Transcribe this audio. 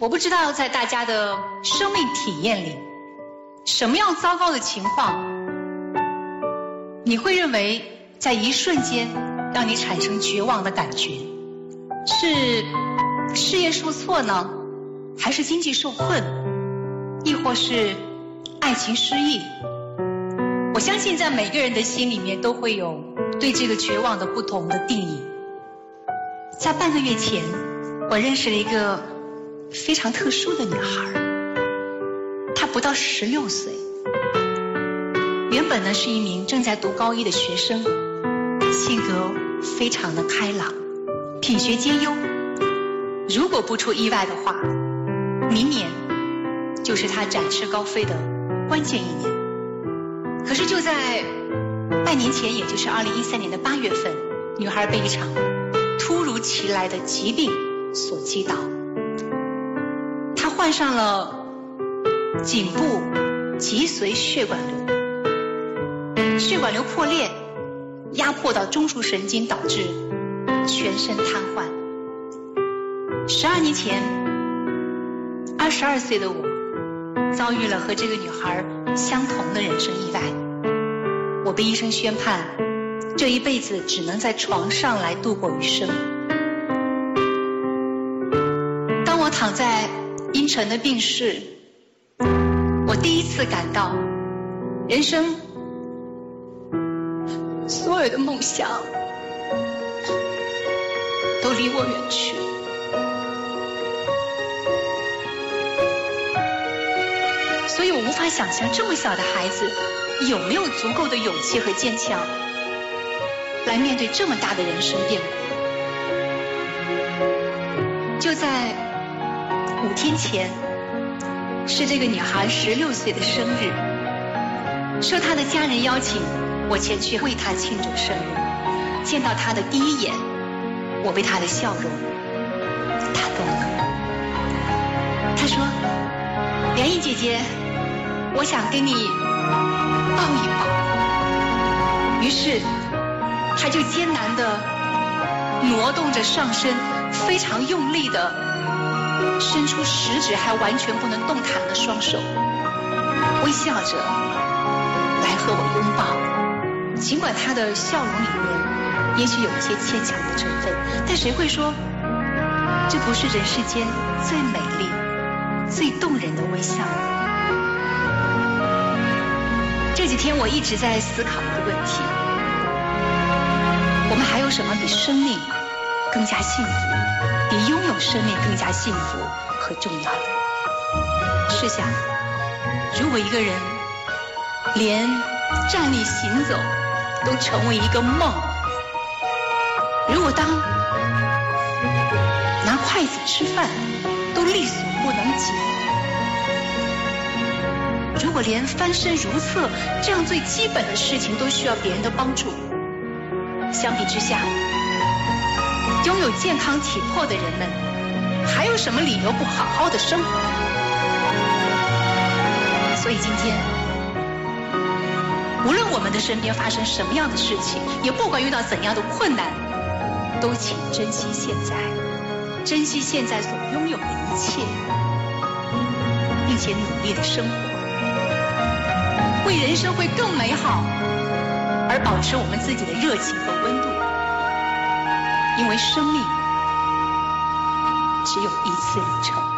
我不知道在大家的生命体验里，什么样糟糕的情况，你会认为在一瞬间让你产生绝望的感觉？是事业受挫呢，还是经济受困，亦或是爱情失意？我相信在每个人的心里面都会有对这个绝望的不同的定义。在半个月前，我认识了一个。非常特殊的女孩，她不到十六岁，原本呢是一名正在读高一的学生，性格非常的开朗，品学兼优。如果不出意外的话，明年就是她展翅高飞的关键一年。可是就在半年前，也就是二零一三年的八月份，女孩被一场突如其来的疾病所击倒。患上了颈部脊髓血管瘤，血管瘤破裂，压迫到中枢神经，导致全身瘫痪。十二年前，二十二岁的我遭遇了和这个女孩相同的人生意外，我被医生宣判，这一辈子只能在床上来度过余生。当我躺在。陈的病逝，我第一次感到人生所有的梦想都离我远去。所以我无法想象这么小的孩子有没有足够的勇气和坚强来面对这么大的人生变故。五天前是这个女孩十六岁的生日，受她的家人邀请，我前去为她庆祝生日。见到她的第一眼，我被她的笑容打动了。她说：“莲姨姐姐，我想跟你抱一抱。”于是，她就艰难地挪动着上身，非常用力地。伸出食指还完全不能动弹的双手，微笑着来和我拥抱。尽管他的笑容里面也许有一些牵强的成分，但谁会说这不是人世间最美丽、最动人的微笑？这几天我一直在思考一个问题：我们还有什么比生命更加幸福？比拥有生命更加幸福和重要的。试想，如果一个人连站立行走都成为一个梦，如果当拿筷子吃饭都力所不能及，如果连翻身如厕这样最基本的事情都需要别人的帮助，相比之下，拥有健康体魄的人们，还有什么理由不好好的生活？所以今天，无论我们的身边发生什么样的事情，也不管遇到怎样的困难，都请珍惜现在，珍惜现在所拥有的一切，并且努力的生活，为人生会更美好而保持我们自己的热情和温度。因为生命只有一次旅程。